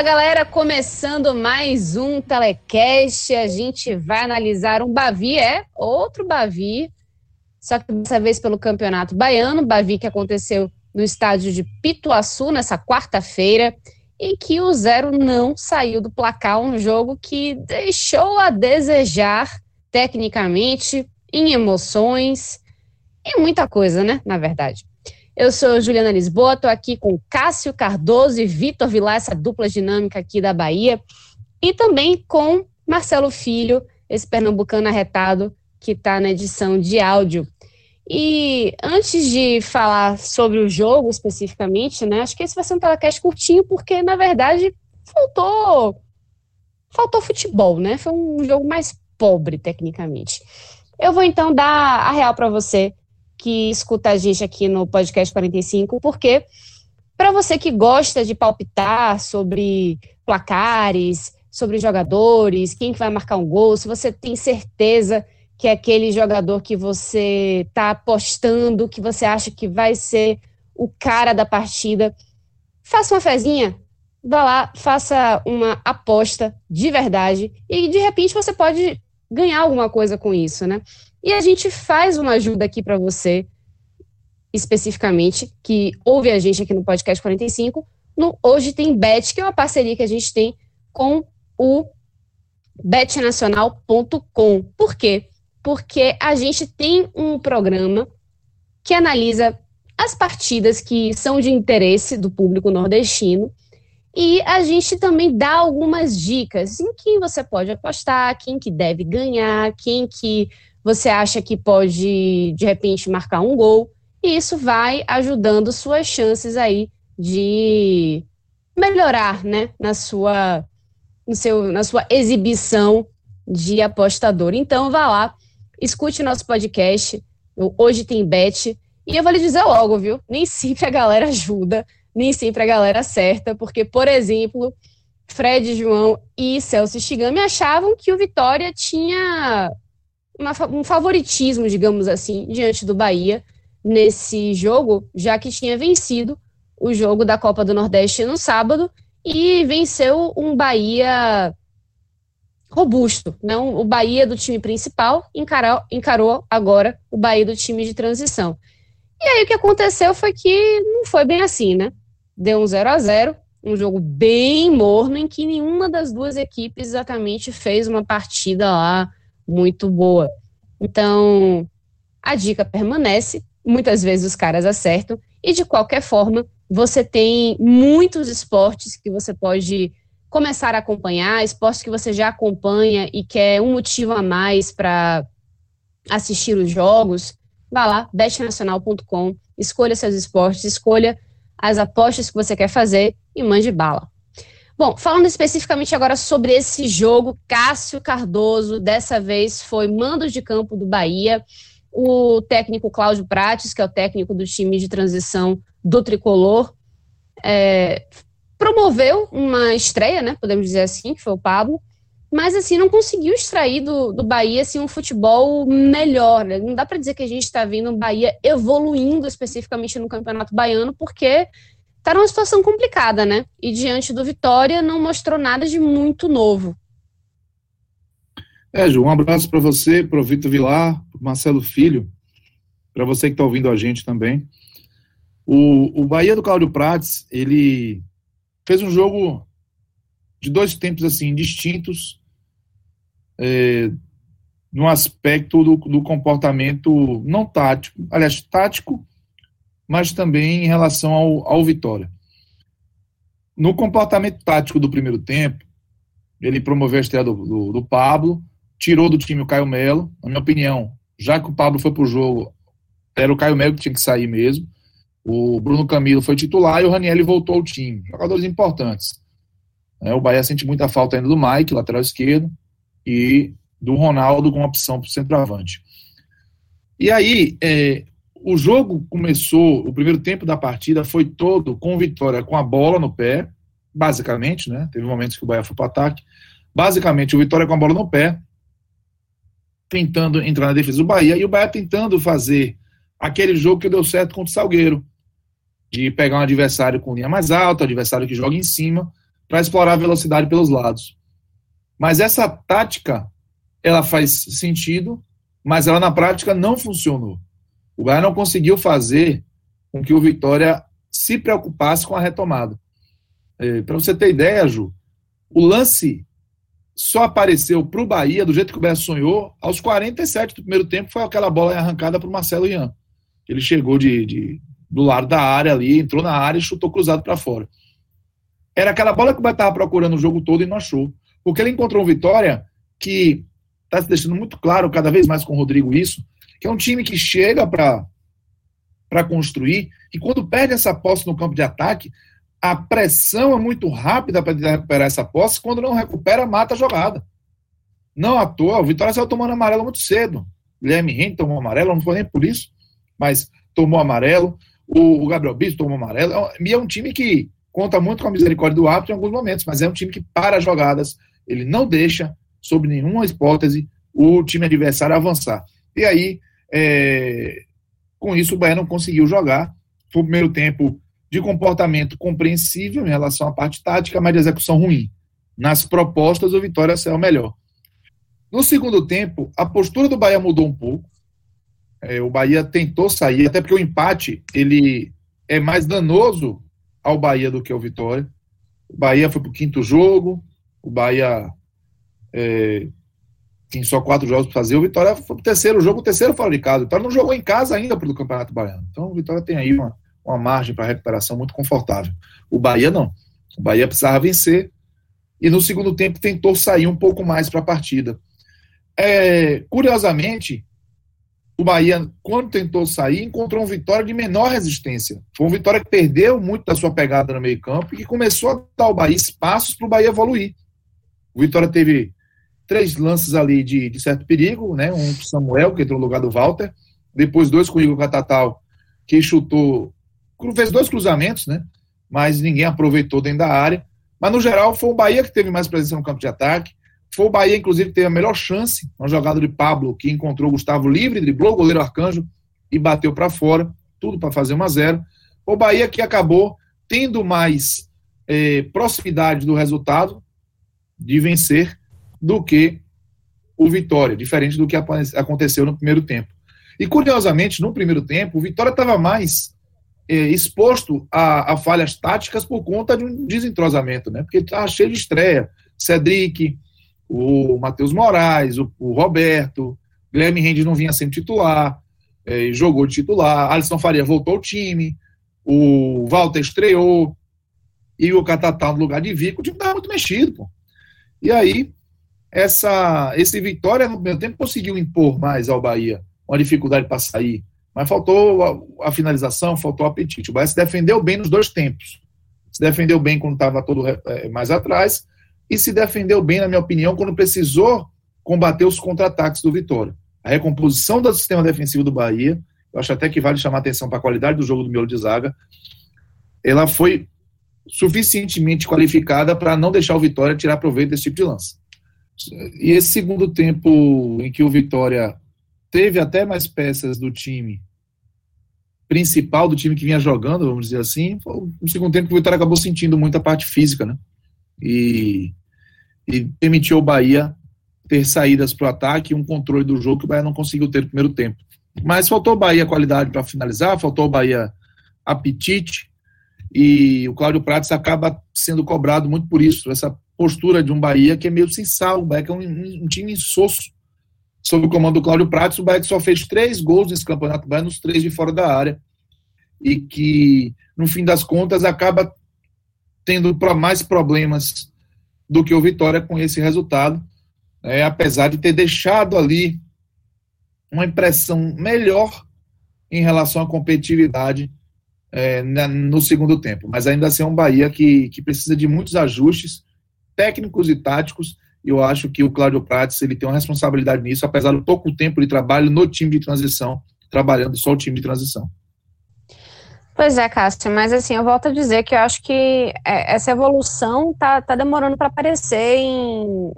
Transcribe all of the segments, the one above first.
Fala galera, começando mais um telecast. A gente vai analisar um Bavi, é outro Bavi, só que dessa vez pelo Campeonato Baiano, Bavi que aconteceu no estádio de Pituaçu nessa quarta-feira, e que o zero não saiu do placar, um jogo que deixou a desejar tecnicamente, em emoções, e muita coisa, né? Na verdade. Eu sou Juliana Lisboa, estou aqui com Cássio Cardoso e Vitor Vilar, essa dupla dinâmica aqui da Bahia, e também com Marcelo Filho, esse pernambucano arretado que está na edição de áudio. E antes de falar sobre o jogo especificamente, né, acho que esse vai ser um telecast curtinho, porque na verdade faltou faltou futebol, né? Foi um jogo mais pobre tecnicamente. Eu vou então dar a real para você que escuta a gente aqui no podcast 45, porque para você que gosta de palpitar sobre placares, sobre jogadores, quem que vai marcar um gol, se você tem certeza que é aquele jogador que você está apostando, que você acha que vai ser o cara da partida, faça uma fezinha, vá lá, faça uma aposta de verdade e de repente você pode ganhar alguma coisa com isso, né? E a gente faz uma ajuda aqui para você, especificamente, que ouve a gente aqui no Podcast 45, no Hoje Tem Bet, que é uma parceria que a gente tem com o betnacional.com. Por quê? Porque a gente tem um programa que analisa as partidas que são de interesse do público nordestino e a gente também dá algumas dicas em quem você pode apostar, quem que deve ganhar, quem que você acha que pode, de repente, marcar um gol, e isso vai ajudando suas chances aí de melhorar, né, na sua, no seu, na sua exibição de apostador. Então, vá lá, escute nosso podcast, Hoje Tem Bet, e eu vou lhe dizer logo, viu, nem sempre a galera ajuda, nem sempre a galera acerta, porque, por exemplo, Fred João e Celso Shigami achavam que o Vitória tinha uma, um favoritismo, digamos assim, diante do Bahia nesse jogo, já que tinha vencido o jogo da Copa do Nordeste no sábado e venceu um Bahia robusto, não o Bahia do time principal encarou, encarou agora o Bahia do time de transição. E aí o que aconteceu foi que não foi bem assim, né? Deu um 0 a 0 um jogo bem morno em que nenhuma das duas equipes exatamente fez uma partida lá muito boa. Então, a dica permanece, muitas vezes os caras acertam, e de qualquer forma, você tem muitos esportes que você pode começar a acompanhar, esportes que você já acompanha e quer um motivo a mais para assistir os jogos. Vá lá, bestnacional.com, escolha seus esportes, escolha as apostas que você quer fazer e mande bala. Bom, falando especificamente agora sobre esse jogo, Cássio Cardoso, dessa vez foi mando de campo do Bahia. O técnico Cláudio Prates, que é o técnico do time de transição do Tricolor, é, promoveu uma estreia, né, podemos dizer assim, que foi o Pablo, mas assim, não conseguiu extrair do, do Bahia assim, um futebol melhor. Né? Não dá para dizer que a gente está vendo o Bahia evoluindo especificamente no Campeonato Baiano, porque está numa situação complicada, né? E diante do Vitória não mostrou nada de muito novo. É, Ju, um abraço para você, para o Vitor Vilar, Marcelo Filho, para você que está ouvindo a gente também. O, o Bahia do Cláudio Prates, ele fez um jogo de dois tempos assim distintos, é, no aspecto do, do comportamento não tático, aliás, tático, mas também em relação ao, ao Vitória. No comportamento tático do primeiro tempo, ele promoveu a estreia do, do, do Pablo, tirou do time o Caio Melo. Na minha opinião, já que o Pablo foi pro jogo, era o Caio Melo que tinha que sair mesmo. O Bruno Camilo foi titular e o Raniel voltou ao time. Jogadores importantes. É, o Bahia sente muita falta ainda do Mike, lateral esquerdo, e do Ronaldo com opção para o centroavante. E aí, é, o jogo começou, o primeiro tempo da partida foi todo com vitória com a bola no pé, basicamente, né? Teve momentos que o Bahia foi para o ataque. Basicamente, o Vitória com a bola no pé, tentando entrar na defesa do Bahia, e o Bahia tentando fazer aquele jogo que deu certo contra o Salgueiro, de pegar um adversário com linha mais alta, adversário que joga em cima, para explorar a velocidade pelos lados. Mas essa tática, ela faz sentido, mas ela na prática não funcionou. O Bahia não conseguiu fazer com que o Vitória se preocupasse com a retomada. É, para você ter ideia, Ju, o lance só apareceu para o Bahia, do jeito que o Bahia sonhou, aos 47 do primeiro tempo, foi aquela bola arrancada para o Marcelo Ian. Ele chegou de, de, do lado da área ali, entrou na área e chutou cruzado para fora. Era aquela bola que o Bahia estava procurando o jogo todo e não achou. Porque ele encontrou um Vitória que está se deixando muito claro, cada vez mais com o Rodrigo, isso, que é um time que chega para construir e quando perde essa posse no campo de ataque, a pressão é muito rápida para recuperar essa posse. Quando não recupera, mata a jogada. Não à toa, o Vitória saiu tomando amarelo muito cedo. Guilherme Henrique tomou amarelo, não foi nem por isso, mas tomou amarelo. O, Gabriel Bispo tomou amarelo. E é um time que conta muito com a misericórdia do árbitro em alguns momentos, mas é um time que para jogadas, ele não deixa, sob nenhuma hipótese, o time adversário avançar. E aí, é, com isso, o Bahia não conseguiu jogar. Foi o primeiro tempo de comportamento compreensível em relação à parte tática, mas de execução ruim. Nas propostas, o Vitória saiu melhor. No segundo tempo, a postura do Bahia mudou um pouco. É, o Bahia tentou sair, até porque o empate ele é mais danoso ao Bahia do que ao Vitória. O Bahia foi para o quinto jogo, o Bahia é, tem só quatro jogos para fazer. O Vitória foi o terceiro jogo, o terceiro fora de casa. O Vitória não jogou em casa ainda para o Campeonato Baiano. Então o Vitória tem aí uma, uma margem para recuperação muito confortável. O Bahia não. O Bahia precisava vencer e no segundo tempo tentou sair um pouco mais para a partida. É, curiosamente, o Bahia, quando tentou sair, encontrou um Vitória de menor resistência. Foi um Vitória que perdeu muito da sua pegada no meio-campo e que começou a dar ao Bahia espaços para o Bahia evoluir. O Vitória teve três lances ali de, de certo perigo, né? Um pro Samuel, que entrou no lugar do Walter, depois dois com o Igor Catatal, que chutou, fez dois cruzamentos, né? Mas ninguém aproveitou dentro da área. Mas no geral foi o Bahia que teve mais presença no campo de ataque. Foi o Bahia, inclusive, que teve a melhor chance, uma jogada de Pablo, que encontrou o Gustavo livre, driblou o goleiro Arcanjo e bateu para fora, tudo para fazer 1 a 0 O Bahia que acabou tendo mais eh, proximidade do resultado de vencer do que o Vitória, diferente do que aconteceu no primeiro tempo. E curiosamente, no primeiro tempo, o Vitória estava mais é, exposto a, a, falhas táticas por conta de um desentrosamento, né? Porque estava cheio de estreia. Cedric, o Matheus Moraes, o, o Roberto, Guilherme Rendes não vinha sendo titular, é, jogou de titular, Alisson Faria voltou ao time, o Walter estreou, e o Catatá no lugar de Vico, o time estava muito mexido, pô. E aí, essa, esse Vitória no primeiro tempo conseguiu impor mais ao Bahia, uma dificuldade para sair, mas faltou a, a, finalização, faltou o apetite. O Bahia se defendeu bem nos dois tempos. Se defendeu bem quando estava todo é, mais atrás e se defendeu bem, na minha opinião, quando precisou combater os contra-ataques do Vitória. A recomposição do sistema defensivo do Bahia, eu acho até que vale chamar atenção para a qualidade do jogo do miolo de zaga, ela foi suficientemente qualificada para não deixar o Vitória tirar proveito desse tipo de lance. E esse segundo tempo em que o Vitória teve até mais peças do time principal, do time que vinha jogando, vamos dizer assim, foi o segundo tempo o Vitória acabou sentindo muito a parte física, né? E, e permitiu o Bahia ter saídas para o ataque e um controle do jogo que o Bahia não conseguiu ter no primeiro tempo. Mas faltou o Bahia qualidade para finalizar, faltou o Bahia apetite, e o Cláudio Prates acaba sendo cobrado muito por isso, essa postura de um Bahia que é meio sem sal. O Bahia é um, um, um time insosso. Sob o comando do Cláudio Prates, o Bahia que só fez três gols nesse campeonato Bahia, nos três de fora da área. e que, no fim das contas, acaba tendo mais problemas do que o Vitória com esse resultado, é, apesar de ter deixado ali uma impressão melhor em relação à competitividade é, na, no segundo tempo. Mas ainda assim é um Bahia que, que precisa de muitos ajustes técnicos e táticos. Eu acho que o Cláudio Prates ele tem uma responsabilidade nisso, apesar do pouco tempo de trabalho no time de transição, trabalhando só o time de transição. Pois é, Cássio, mas assim, eu volto a dizer que eu acho que é, essa evolução tá, tá demorando para aparecer em,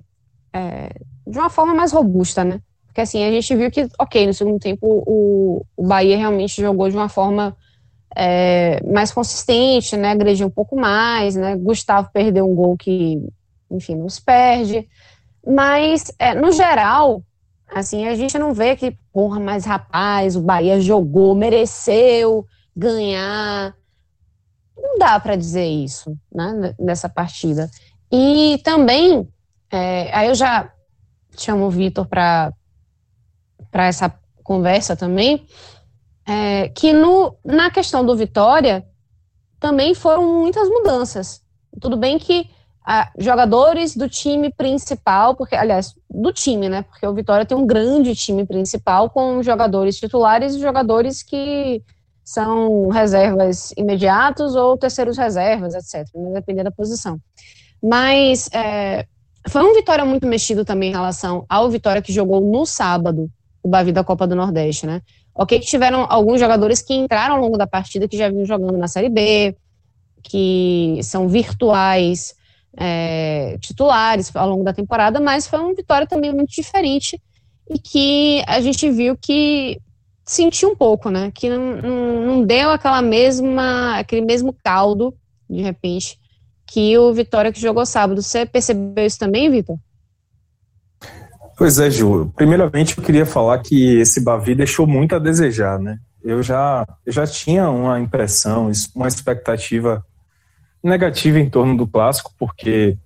é, de uma forma mais robusta, né? Porque assim, a gente viu que, ok, no segundo tempo o, o Bahia realmente jogou de uma forma é, mais consistente, né? Agrediu um pouco mais, né? Gustavo perdeu um gol que, enfim, não se perde. Mas, é, no geral, assim, a gente não vê que, porra, mas rapaz, o Bahia jogou, mereceu ganhar. Não dá para dizer isso, né, nessa partida. E também, é, aí eu já chamo o Vitor para essa conversa também, é, que no, na questão do Vitória também foram muitas mudanças. Tudo bem que ah, jogadores do time principal, porque, aliás, do time, né? Porque o Vitória tem um grande time principal com jogadores titulares e jogadores que são reservas imediatos ou terceiros reservas, etc., né, dependendo da posição. Mas é, foi um Vitória muito mexido também em relação ao Vitória que jogou no sábado, o Bavi da Copa do Nordeste, né? Ok que tiveram alguns jogadores que entraram ao longo da partida que já vinham jogando na Série B, que são virtuais é, titulares ao longo da temporada, mas foi uma vitória também muito diferente e que a gente viu que sentiu um pouco, né? Que não, não, não deu aquela mesma, aquele mesmo caldo, de repente, que o Vitória que jogou sábado. Você percebeu isso também, Vitor? Pois é, Ju. Primeiramente, eu queria falar que esse Bavi deixou muito a desejar, né? Eu já, eu já tinha uma impressão, uma expectativa negativa em torno do clássico, porque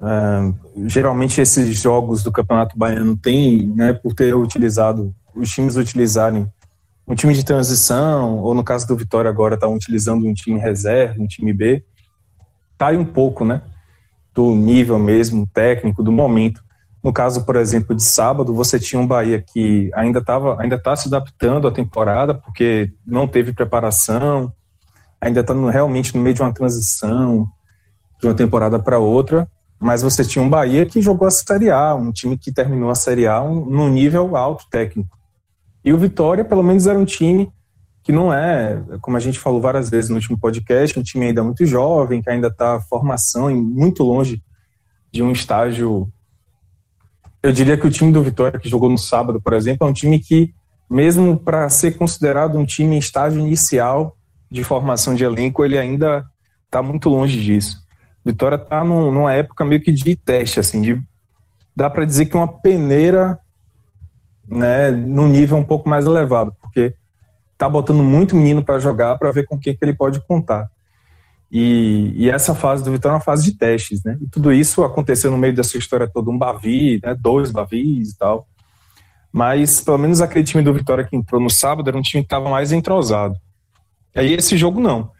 uh, geralmente esses jogos do Campeonato Baiano têm, né, por ter utilizado, os times utilizarem um time de transição, ou no caso do Vitória agora estão utilizando um time reserva, um time B, cai um pouco, né, do nível mesmo técnico, do momento. No caso, por exemplo, de sábado, você tinha um Bahia que ainda estava, ainda está se adaptando à temporada, porque não teve preparação, ainda está realmente no meio de uma transição de uma temporada para outra. Mas você tinha um Bahia que jogou a Série A, um time que terminou a Série A um, num nível alto técnico. E o Vitória, pelo menos, era um time que não é, como a gente falou várias vezes no último podcast, um time ainda muito jovem, que ainda está formação e muito longe de um estágio eu diria que o time do Vitória, que jogou no sábado, por exemplo, é um time que, mesmo para ser considerado um time em estágio inicial de formação de elenco, ele ainda está muito longe disso. Vitória está numa época meio que de teste, assim, de, dá para dizer que uma peneira né, num nível um pouco mais elevado, porque tá botando muito menino para jogar para ver com quem que ele pode contar. E, e, essa fase do Vitória é uma fase de testes, né? E tudo isso aconteceu no meio dessa história toda, um Bavi, né? dois Bavis e tal. Mas, pelo menos aquele time do Vitória que entrou no sábado era um time que estava mais entrosado. Aí esse jogo não.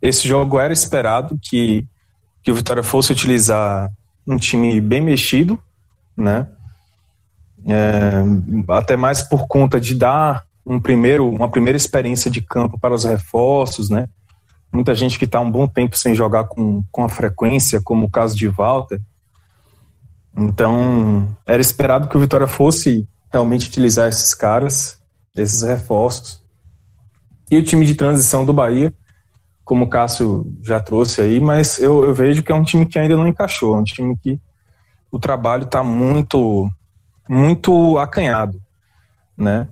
Esse jogo era esperado que, que o Vitória fosse utilizar um time bem mexido, né? É, até mais por conta de dar um primeiro, uma primeira experiência de campo para os reforços, né? muita gente que está um bom tempo sem jogar com, com a frequência, como o caso de Walter. Então, era esperado que o Vitória fosse realmente utilizar esses caras, esses reforços. E o time de transição do Bahia, como o Cássio já trouxe aí, mas eu, eu vejo que é um time que ainda não encaixou, é um time que o trabalho está muito, muito acanhado, né?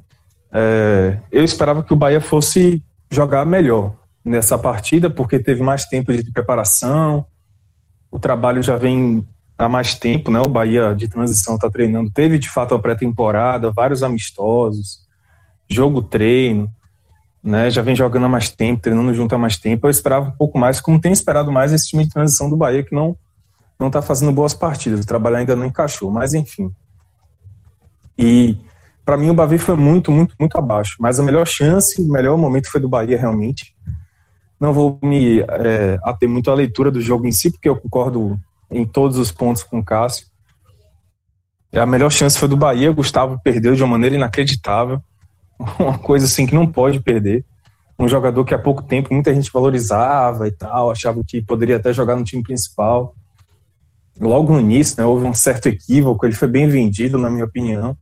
É, eu esperava que o Bahia fosse jogar melhor, nessa partida, porque teve mais tempo de preparação, o trabalho já vem há mais tempo, né? O Bahia de transição está treinando, teve de fato a pré-temporada, vários amistosos, jogo treino, né? Já vem jogando há mais tempo, treinando junto há mais tempo. Eu esperava um pouco mais, como tem esperado mais esse time de transição do Bahia que não não está fazendo boas partidas. O trabalho ainda não encaixou, mas enfim. E para mim o Bavi foi muito, muito, muito abaixo. Mas a melhor chance, o melhor momento foi do Bahia realmente Não vou me é, ater muito à leitura do jogo em si, porque eu concordo em todos os pontos com o Cássio. A melhor chance foi do Bahia, Gustavo perdeu de uma maneira inacreditável. Uma coisa assim que não pode perder. Um jogador que há pouco tempo muita gente valorizava e tal, achava que poderia até jogar no time principal. Logo no início, né, houve um certo equívoco, ele foi bem vendido, na minha opinião.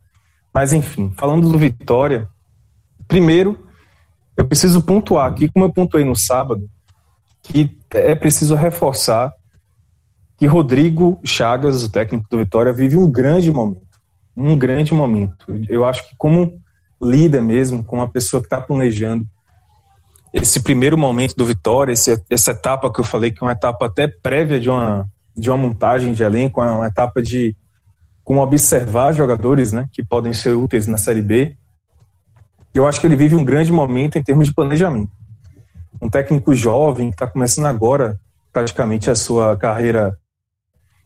Mas enfim, falando do Vitória, primeiro, eu preciso pontuar aqui, como eu pontuei no sábado, que é preciso reforçar que Rodrigo Chagas, o técnico do Vitória, vive um grande momento. Um grande momento. Eu acho que como líder mesmo, como uma pessoa que está planejando esse primeiro momento do Vitória, esse, essa etapa que eu falei que é uma etapa até prévia de uma, de uma montagem de elenco, é uma etapa de como observar jogadores né, que podem ser úteis na Série B. Eu acho que ele vive um grande momento em termos de planejamento. Um técnico jovem que está começando agora praticamente a sua carreira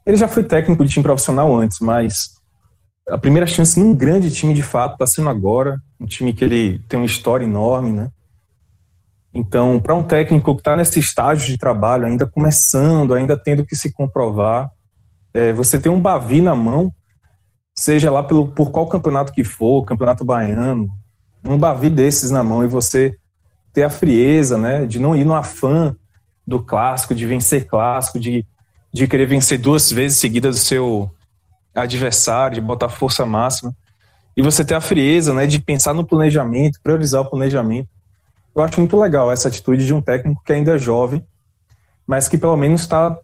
ele já foi técnico de time profissional antes, mas a primeira chance num grande time de fato está sendo agora, um time que ele tem uma história enorme, né? Então, para um técnico que está nesse estágio de trabalho, ainda começando, ainda tendo que se comprovar, é, você tem um Bavi na mão, seja lá pelo, por qual campeonato que for, campeonato baiano, um Bavi desses na mão e você ter a frieza, né, de não ir no afã do clássico, de vencer clássico, de de querer vencer duas vezes seguidas o seu adversário, de botar força máxima, e você ter a frieza, né, de pensar no planejamento, priorizar o planejamento. Eu acho muito legal essa atitude de um técnico que ainda é jovem, mas que pelo menos está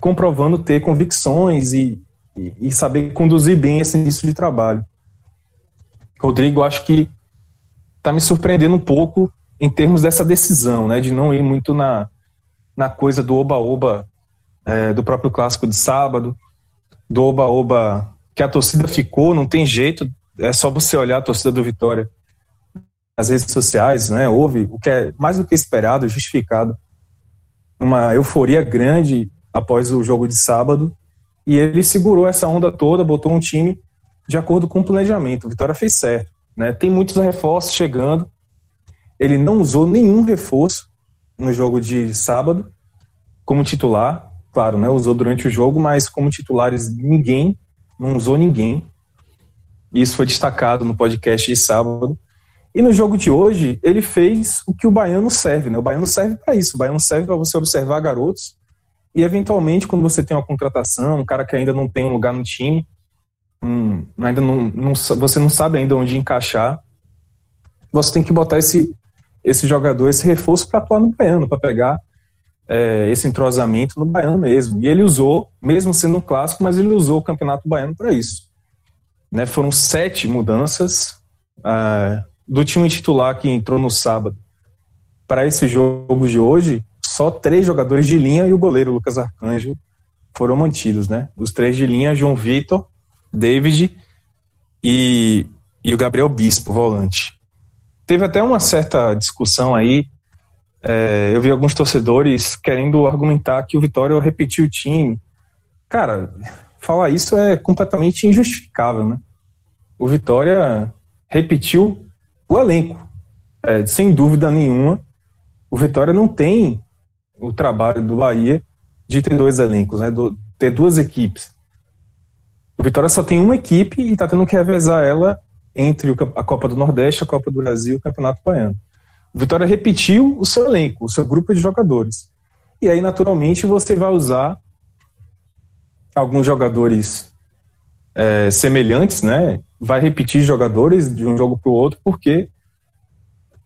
comprovando ter convicções e, e, e, saber conduzir bem esse início de trabalho. Rodrigo, acho que está me surpreendendo um pouco em termos dessa decisão, né, de não ir muito na, na coisa do oba-oba é, do próprio clássico de sábado, do oba-oba que a torcida ficou, não tem jeito, é só você olhar a torcida do Vitória nas redes sociais, né? Houve o que é mais do que esperado, justificado, uma euforia grande após o jogo de sábado, e ele segurou essa onda toda, botou um time de acordo com o planejamento. O Vitória fez certo, né? Tem muitos reforços chegando. Ele não usou nenhum reforço no jogo de sábado como titular claro, né, usou durante o jogo, mas como titulares ninguém, não usou ninguém. Isso foi destacado no podcast de sábado. E no jogo de hoje, ele fez o que o baiano serve, né? O baiano serve para isso. O baiano serve para você observar garotos e, eventualmente, quando você tem uma contratação, um cara que ainda não tem um lugar no time, hum, ainda não, não, você não sabe ainda onde encaixar, você tem que botar esse, esse jogador, esse reforço para atuar no baiano, para pegar é, esse entrosamento no baiano mesmo. E ele usou, mesmo sendo um clássico, mas ele usou o Campeonato Baiano para isso. Né, foram sete mudanças uh, do time titular que entrou no sábado para esse jogo de hoje. Só três jogadores de linha e o goleiro Lucas Arcanjo foram mantidos, né? Os três de linha, João Vitor, David e, e o Gabriel Bispo, volante. Teve até uma certa discussão aí é, eu vi alguns torcedores querendo argumentar que o Vitória repetiu o time. Cara, falar isso é completamente injustificável, né? O Vitória repetiu o elenco. É, sem dúvida nenhuma, o Vitória não tem o trabalho do Bahia de ter dois elencos, né? Do, ter duas equipes. O Vitória só tem uma equipe e está tendo que revezar ela entre a Copa do Nordeste, a Copa do Brasil e o Campeonato Baiano. O Vitória repetiu o seu elenco, o seu grupo de jogadores. E aí, naturalmente, você vai usar alguns jogadores é, semelhantes, né? Vai repetir jogadores de um jogo para o outro, porque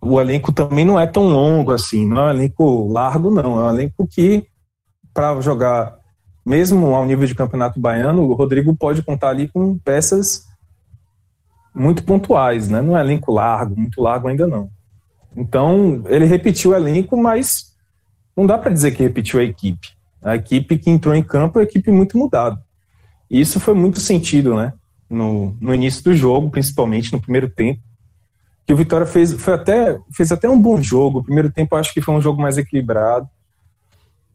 o elenco também não é tão longo assim, não é um elenco largo, não. É um elenco que, para jogar, mesmo ao nível de campeonato baiano, o Rodrigo pode contar ali com peças muito pontuais, né? Não é elenco largo, muito largo ainda não. Então, ele repetiu o elenco, mas não dá para dizer que repetiu a equipe. A equipe que entrou em campo é uma equipe muito mudada. E isso foi muito sentido, né? No, no início do jogo, principalmente no primeiro tempo. Que o Vitória fez, foi até, fez até um bom jogo. O primeiro tempo acho que foi um jogo mais equilibrado.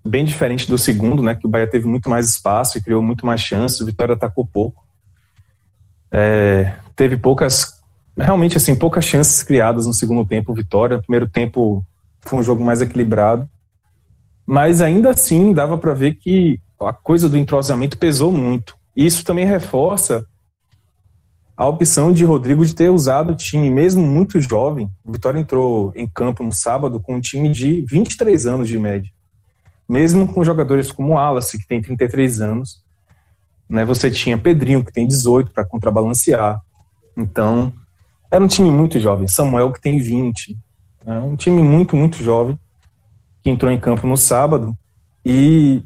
Bem diferente do segundo, né? Que o Bahia teve muito mais espaço e criou muito mais chances. O Vitória atacou pouco. É, teve poucas realmente assim poucas chances criadas no segundo tempo, Vitória. Primeiro tempo foi um jogo mais equilibrado. mas ainda assim dava para ver que a coisa do entrosamento pesou muito. Isso também reforça a opção de Rodrigo de ter usado o time, mesmo muito jovem. Vitória entrou em campo no sábado com um time de 23 anos de média. Mesmo com jogadores como Wallace, que tem 33 anos, né, você tinha Pedrinho, que tem 18, para contrabalancear. Então, era um time muito jovem. Samuel, que tem 20. Né, um time muito, muito jovem, que entrou em campo no sábado. E,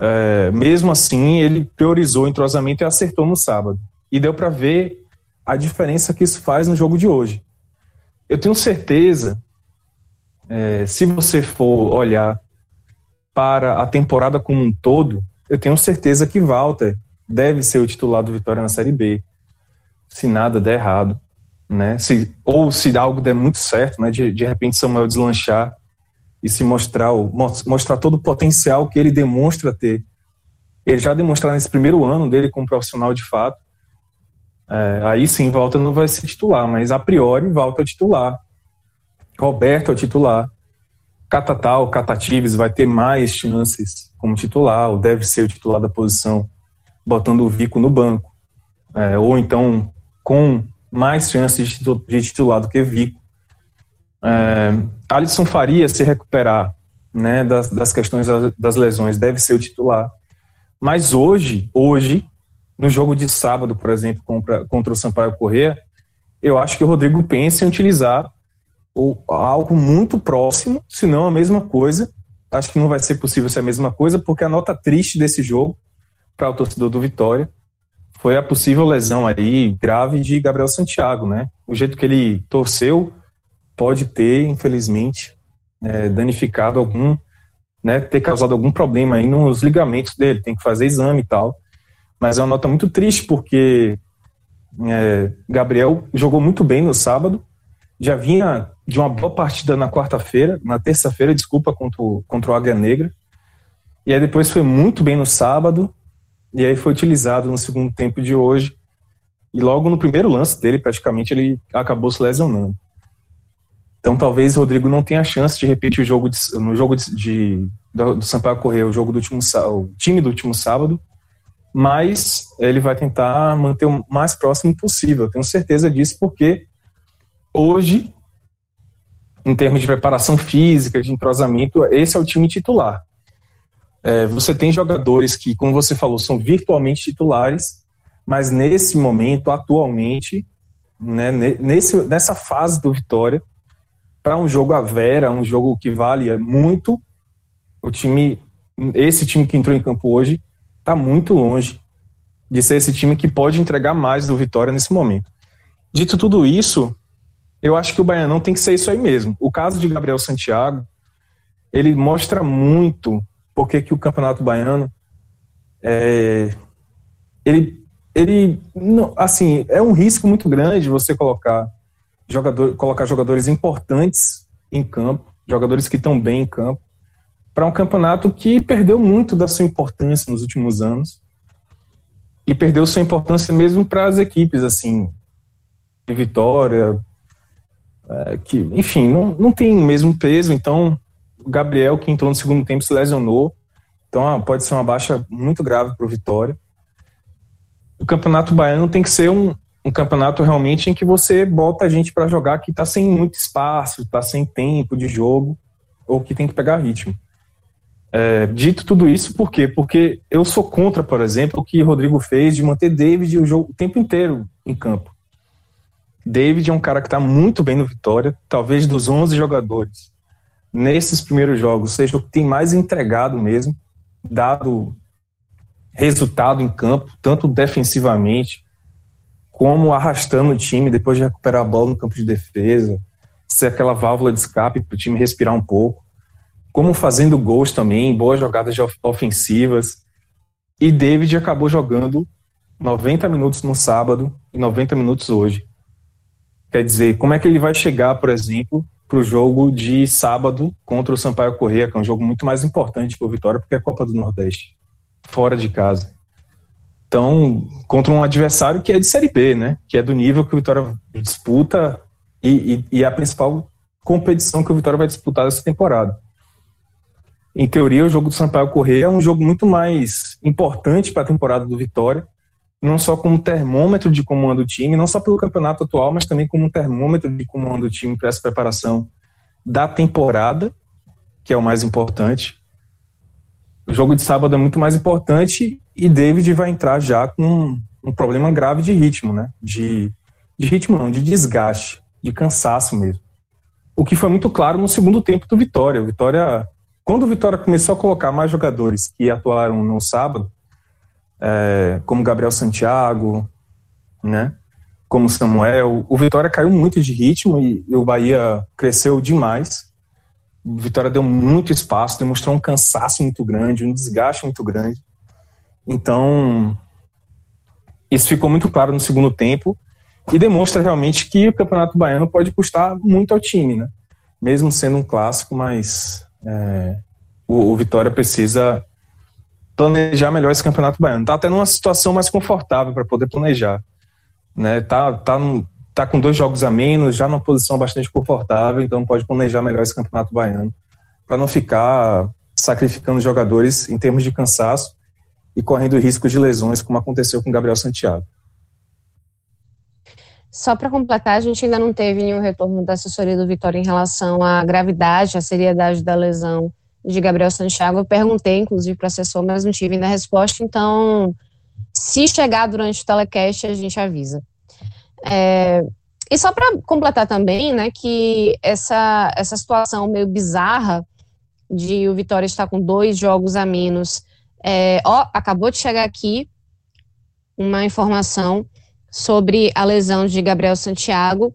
é, mesmo assim, ele priorizou o entrosamento e acertou no sábado e deu para ver a diferença que isso faz no jogo de hoje. Eu tenho certeza, é, se você for olhar para a temporada como um todo, eu tenho certeza que Walter deve ser o titular do Vitória na Série B, se nada der errado, né? Se, ou se algo der muito certo, né? De, de repente Samuel deslanchar e se mostrar, mostrar todo o potencial que ele demonstra ter. Ele já demonstrou nesse primeiro ano dele como profissional de fato, é, aí sim, Volta não vai ser titular, mas a priori Volta é titular. Roberto é titular. Catatal, Catatives vai ter mais chances como titular, ou deve ser o titular da posição, botando o Vico no banco. É, ou então com mais chances de titular do que Vico. É, Alisson Faria, se recuperar né, das, das questões das, lesões, deve ser o titular. Mas hoje, hoje, no jogo de sábado, por exemplo, contra, contra o Sampaio Corrêa, eu acho que o Rodrigo pensa em utilizar o, algo muito próximo, se não a mesma coisa. Acho que não vai ser possível ser a mesma coisa, porque a nota triste desse jogo para o torcedor do Vitória foi a possível lesão aí grave de Gabriel Santiago, né? O jeito que ele torceu pode ter, infelizmente, é, danificado algum, né? Ter causado algum problema aí nos ligamentos dele. Tem que fazer exame e tal. Mas é uma nota muito triste porque é, Gabriel jogou muito bem no sábado, já vinha de uma boa partida na quarta-feira, na terça-feira, desculpa, contra o, contra o Águia Negra. E aí depois foi muito bem no sábado, e aí foi utilizado no segundo tempo de hoje. E logo no primeiro lance dele, praticamente, ele acabou se lesionando. Então talvez o Rodrigo não tenha chance de repetir o jogo de, no jogo de, de do, do Sampaio Correia, o jogo do último o time do último sábado, mas ele vai tentar manter o mais próximo possível. tenho certeza disso, porque hoje, em termos de preparação física, de entrosamento, esse é o time titular. É, você tem jogadores que, como você falou, são virtualmente titulares, mas nesse momento, atualmente, né, nesse, nessa fase do Vitória, para um jogo a vera, um jogo que vale muito, o time, esse time que entrou em campo hoje, está muito longe de ser esse time que pode entregar mais do Vitória nesse momento. Dito tudo isso, eu acho que o Baianão tem que ser isso aí mesmo. O caso de Gabriel Santiago, ele mostra muito porque que o Campeonato Baiano é, ele ele não, assim é um risco muito grande você colocar jogador colocar jogadores importantes em campo jogadores que estão bem em campo para um campeonato que perdeu muito da sua importância nos últimos anos e perdeu sua importância mesmo para as equipes assim de Vitória é, que enfim não, não tem o mesmo peso então o Gabriel que entrou no segundo tempo se lesionou então ah, pode ser uma baixa muito grave para o Vitória o campeonato baiano tem que ser um, um campeonato realmente em que você bota a gente para jogar que está sem muito espaço está sem tempo de jogo ou que tem que pegar ritmo é, dito tudo isso, por quê? Porque eu sou contra, por exemplo, o que Rodrigo fez de manter David o, jogo, o tempo inteiro em campo. David é um cara que está muito bem no Vitória, talvez dos 11 jogadores nesses primeiros jogos, seja o que tem mais entregado mesmo, dado resultado em campo, tanto defensivamente, como arrastando o time depois de recuperar a bola no campo de defesa, ser aquela válvula de escape para o time respirar um pouco como fazendo gols também, boas jogadas ofensivas. E David acabou jogando 90 minutos no sábado e 90 minutos hoje. Quer dizer, como é que ele vai chegar, por exemplo, para o jogo de sábado contra o Sampaio Correia, que é um jogo muito mais importante para o Vitória, porque é Copa do Nordeste, fora de casa. Então, contra um adversário que é de Série B, né? Que é do nível que o Vitória disputa e, e, e é a principal competição que o Vitória vai disputar essa temporada. em teoria, o jogo do Sampaio Correia é um jogo muito mais importante para a temporada do Vitória, não só como termômetro de como anda o time, não só pelo campeonato atual, mas também como um termômetro de como anda o time para essa preparação da temporada, que é o mais importante. O jogo de sábado é muito mais importante e David vai entrar já com um problema grave de ritmo, né? De, de ritmo não, de desgaste, de cansaço mesmo. O que foi muito claro no segundo tempo do Vitória. O Vitória, quando o Vitória começou a colocar mais jogadores que atuaram no sábado, é, como Gabriel Santiago, né? Como Samuel, o Vitória caiu muito de ritmo e, e o Bahia cresceu demais. O Vitória deu muito espaço, demonstrou um cansaço muito grande, um desgaste muito grande. Então, isso ficou muito claro no segundo tempo e demonstra realmente que o Campeonato Baiano pode custar muito ao time, né? Mesmo sendo um clássico, mas é, o, o, Vitória precisa planejar melhor esse Campeonato Baiano. Tá tendo uma situação mais confortável para poder planejar, né? Tá, tá, tá com dois jogos a menos, já numa posição bastante confortável, então pode planejar melhor esse Campeonato Baiano para não ficar sacrificando jogadores em termos de cansaço e correndo risco de lesões, como aconteceu com Gabriel Santiago. Só para completar, a gente ainda não teve nenhum retorno da assessoria do Vitória em relação à gravidade, à seriedade da lesão de Gabriel Santiago. Eu perguntei, inclusive, para o assessor, mas não tive ainda resposta. Então, se chegar durante o telecast, a gente avisa. É, e só para completar também, né, que essa, essa situação meio bizarra de o Vitória estar com dois jogos a menos é, ó, acabou de chegar aqui uma informação sobre a lesão de Gabriel Santiago.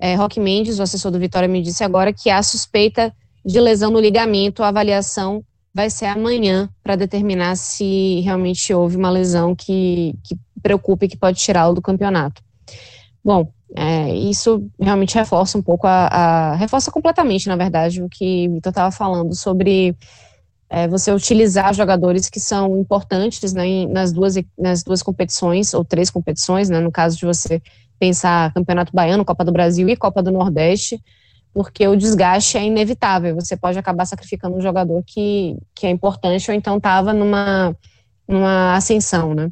É, Roque Mendes, o assessor do Vitória, me disse agora que a suspeita de lesão no ligamento, a avaliação vai ser amanhã para determinar se realmente houve uma lesão que, que preocupe e que pode tirá-lo do campeonato. Bom, é, isso realmente reforça um pouco a, a, reforça completamente, na verdade, o que o Vitor estava falando sobre é, você utilizar jogadores que são importantes né, nas, duas, nas duas competições, ou três competições, né, no caso de você pensar Campeonato Baiano, Copa do Brasil e Copa do Nordeste, porque o desgaste é inevitável, você pode acabar sacrificando um jogador que, que é importante ou então estava numa, numa ascensão, né.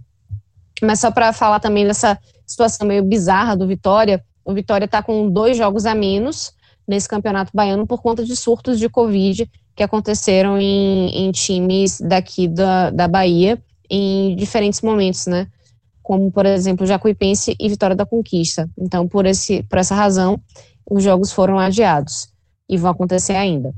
Mas só para falar também dessa situação meio bizarra do Vitória, o Vitória está com dois jogos a menos nesse Campeonato Baiano por conta de surtos de Covid que aconteceram em, em times daqui da, da Bahia em diferentes momentos, né? Como, por exemplo, Jacuipense e Vitória da Conquista. Então, por, esse, por essa razão, os jogos foram adiados e vão acontecer ainda.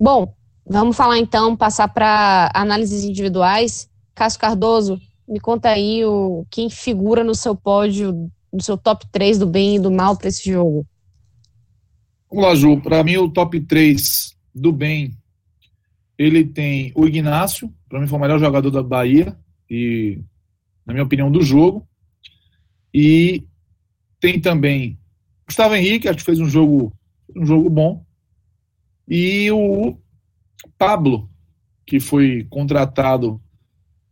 Bom, vamos falar então, passar para análises individuais. Cássio Cardoso, me conta aí o, quem figura no seu pódio, no seu top 3 do bem e do mal para esse jogo. Vamos lá, Ju. Para mim, o top 3 do bem, ele tem o Ignácio, para mim foi o melhor jogador da Bahia, e, na minha opinião, do jogo. E tem também Gustavo Henrique, acho que fez um jogo, um jogo bom. E o Pablo, que foi contratado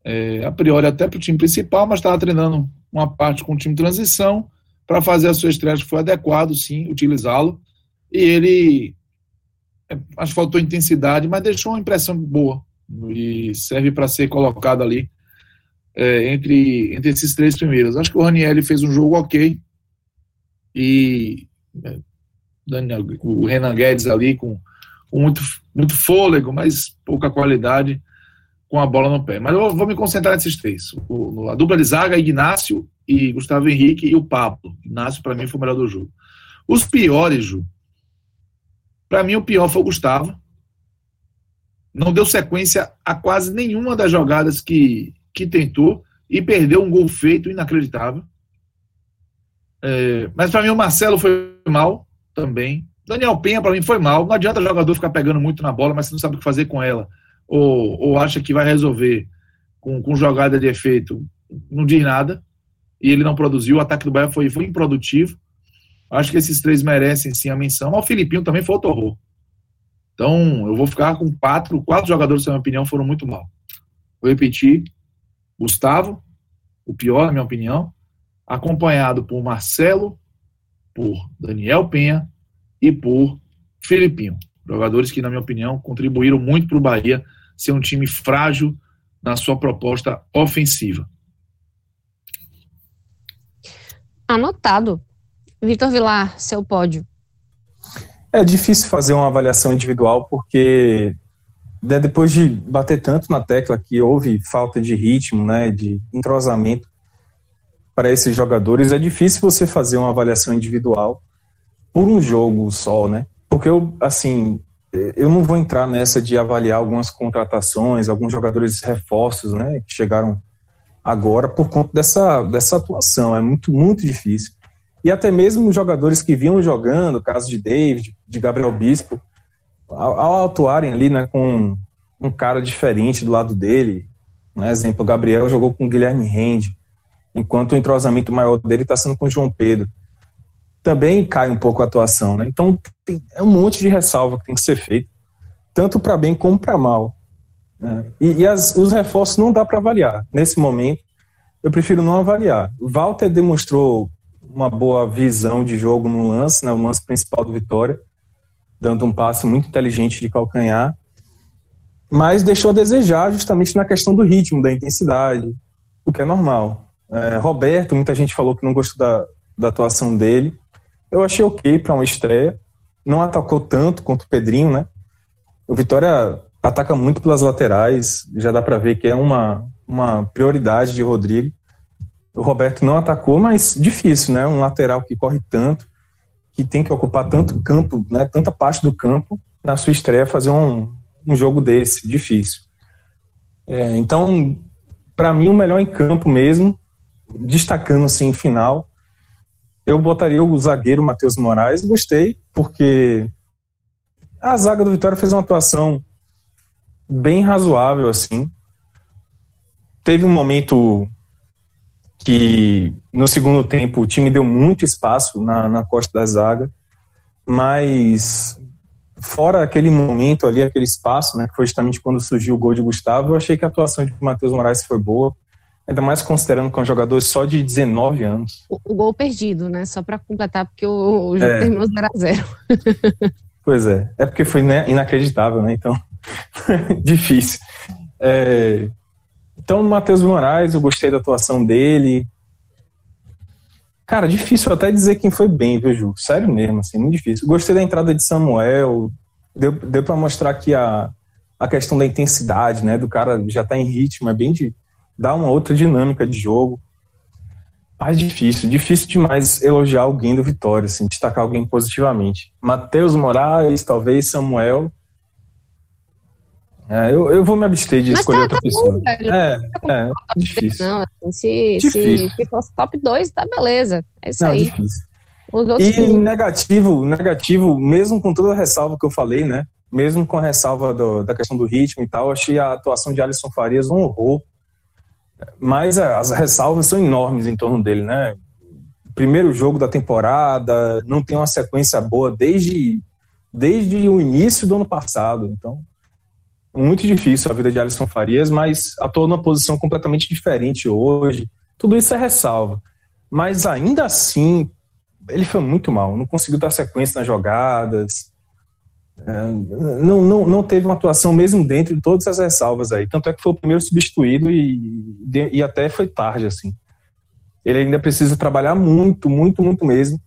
é, a priori até para o time principal, mas estava treinando uma parte com o time transição para fazer a sua estreia. Que foi adequado, sim, utilizá-lo. E ele acho que faltou intensidade, mas deixou uma impressão boa e serve para ser colocado ali é, entre, entre esses três primeiros. Acho que o Raniel fez um jogo ok e é, Daniel, o Renan Guedes ali com, com, muito, muito fôlego, mas pouca qualidade com a bola no pé. Mas eu vou me concentrar nesses três. O, a dupla de zaga, Ignácio e Gustavo Henrique e o Pablo. Ignácio, para mim, foi o melhor do jogo. Os piores, Ju, para mim, o pior foi o Gustavo. Não deu sequência a quase nenhuma das jogadas que, que tentou e perdeu um gol feito inacreditável. É, mas para mim, o Marcelo foi mal também. Daniel Penha, para mim, foi mal. Não adianta o jogador ficar pegando muito na bola, mas você não sabe o que fazer com ela. Ou, ou acha que vai resolver com, com jogada de efeito. Não diz nada. E ele não produziu. O ataque do Bahia foi, foi improdutivo. Acho que esses três merecem sim a menção. Mas o Filipinho também foi outro horror. Então, eu vou ficar com quatro. Quatro jogadores, na minha opinião, foram muito mal. Vou repetir. Gustavo, o pior, na minha opinião. Acompanhado por Marcelo, por Daniel Penha e por Filipinho. Jogadores que, na minha opinião, contribuíram muito para o Bahia ser um time frágil na sua proposta ofensiva. Anotado. Vitor Vilar, seu pódio. É difícil fazer uma avaliação individual porque né, depois de bater tanto na tecla que houve falta de ritmo, né, de entrosamento para esses jogadores, é difícil você fazer uma avaliação individual por um jogo só, né? Porque eu, assim, eu não vou entrar nessa de avaliar algumas contratações, alguns jogadores reforços, né, que chegaram agora por conta dessa, dessa atuação. É muito, muito difícil. E até mesmo jogadores que vinham jogando, caso de David, de Gabriel Bispo, ao, ao atuarem ali né, com um cara diferente do lado dele, um exemplo, o Gabriel jogou com o Guilherme Rende, enquanto o entrosamento maior dele está sendo com o João Pedro também cai um pouco a atuação, né? Então tem, é um monte de ressalva que tem que ser feito, tanto para bem como para mal. Né? E, e as, os reforços não dá para avaliar. Nesse momento, eu prefiro não avaliar. Walter demonstrou uma boa visão de jogo no lance, né, o lance principal do Vitória, dando um passe muito inteligente de calcanhar, mas deixou a desejar justamente na questão do ritmo, da intensidade, o que é normal. É, Roberto, muita gente falou que não gostou da, da atuação dele, eu achei ok para uma estreia. Não atacou tanto quanto o Pedrinho, né? O Vitória ataca muito pelas laterais, já dá para ver que é uma, uma prioridade de Rodrigo. O Roberto não atacou, mas difícil, né? Um lateral que corre tanto, que tem que ocupar tanto campo, né? Tanta parte do campo na sua estreia fazer um, um jogo desse, difícil. É, então, para mim, o melhor em campo mesmo, destacando assim, final, eu botaria o zagueiro Matheus Moraes, gostei, porque a zaga do Vitória fez uma atuação bem razoável, assim. Teve um momento que no segundo tempo o time deu muito espaço na, na costa da zaga, mas fora aquele momento ali, aquele espaço, né, que foi justamente quando surgiu o gol de Gustavo, eu achei que a atuação de Matheus Moraes foi boa. Ainda mais considerando que é um jogador só de 19 anos. O, o gol perdido, né? Só para completar, porque o, o jogo é. terminou 0x0. pois é. É porque foi né, inacreditável, né? Então, difícil. É, então, o Matheus Moraes, eu gostei da atuação dele. Cara, difícil até dizer quem foi bem, viu, Ju? Sério mesmo, assim, muito difícil. Gostei da entrada de Samuel. Deu, deu para mostrar que a, a questão da intensidade, né? Do cara já tá em ritmo, é bem de dá uma outra dinâmica de jogo. Mais difícil, difícil demais elogiar alguém do Vitória, assim, destacar alguém positivamente. Matheus Moraes, talvez Samuel. É, eu, eu vou me abster de Mas escolher tá, outra tá pessoa. Bom, é, é, é, difícil. Não, assim, se, difícil. se, se fosse top 2, tá beleza. É isso Não, aí. Difícil. E negativo, negativo, mesmo com toda a ressalva que eu falei, né? Mesmo com a ressalva do, da questão do ritmo e tal, achei a atuação de Alisson Farias um horror. Mas as ressalvas são enormes em torno dele, né? Primeiro jogo da temporada, não tem uma sequência boa desde, desde o início do ano passado. Então, muito difícil a vida de Alisson Farias, mas atuou numa posição completamente diferente hoje. Tudo isso é ressalva. Mas ainda assim, ele foi muito mal, não conseguiu dar sequência nas jogadas, é, não, não, não teve uma atuação mesmo dentro de todas as ressalvas aí. Tanto é que foi o primeiro substituído e, e até foi tarde, assim. Ele ainda precisa trabalhar muito, muito, muito mesmo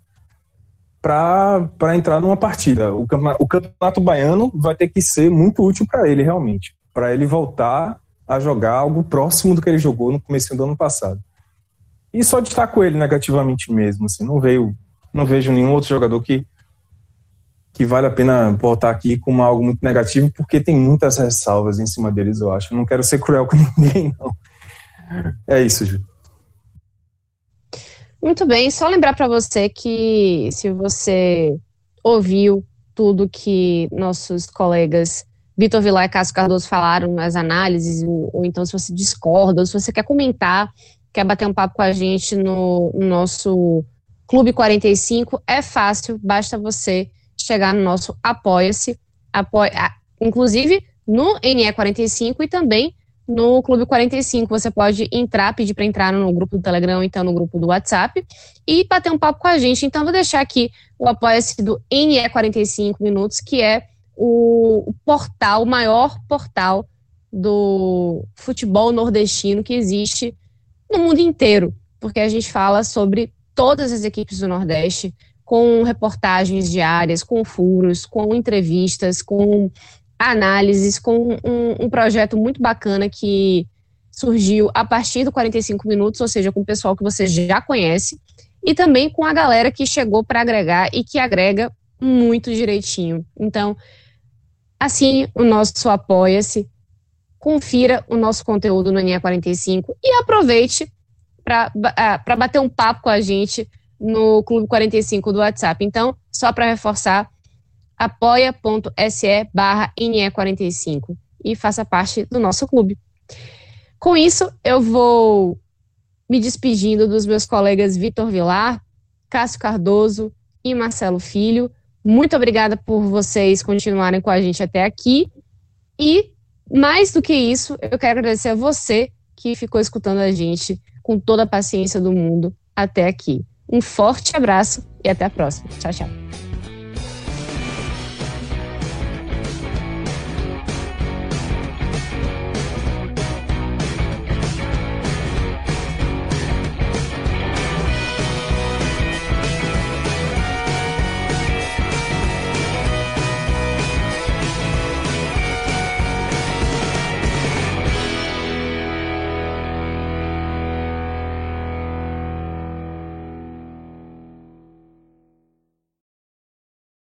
para entrar numa partida. O campeonato, o campeonato baiano vai ter que ser muito útil para ele, realmente. Para ele voltar a jogar algo próximo do que ele jogou no começo do ano passado. E só destaco ele negativamente mesmo. Assim, não veio, não vejo nenhum outro jogador que que vale a pena voltar aqui com algo muito negativo, porque tem muitas ressalvas em cima deles, eu acho. não quero ser cruel com ninguém, não. É isso, Ju. Muito bem, só lembrar para você que se você ouviu tudo que nossos colegas Vitor Vilar e Cássio Cardoso falaram nas análises, ou, ou, então se você discorda, ou se você quer comentar, quer bater um papo com a gente no, no nosso Clube 45, é fácil, basta você chegar no nosso Apoia-se, apoia, inclusive no NE45 e também no Clube 45. Você pode entrar, pedir para entrar no grupo do Telegram, então no grupo do WhatsApp, e bater um papo com a gente. Então, vou deixar aqui o apoia-se do NE45 Minutos, que é o, portal, o maior portal do futebol nordestino que existe no mundo inteiro, porque a gente fala sobre todas as equipes do Nordeste, com reportagens diárias, com furos, com entrevistas, com análises, com um, um, projeto muito bacana que surgiu a partir do 45 minutos, ou seja, com o pessoal que você já conhece, e também com a galera que chegou para agregar e que agrega muito direitinho. Então, assine o nosso Apoia-se, confira o nosso conteúdo no NE45 e aproveite para ah, bater um papo com a gente no Clube 45 do WhatsApp. Então, só para reforçar, apoia.se barra NE45 e faça parte do nosso clube. Com isso, eu vou me despedindo dos meus colegas Vitor Vilar, Cássio Cardoso e Marcelo Filho. Muito obrigada por vocês continuarem com a gente até aqui. E, mais do que isso, eu quero agradecer a você que ficou escutando a gente com toda a paciência do mundo até aqui. Um forte abraço e até a próxima. Tchau, tchau.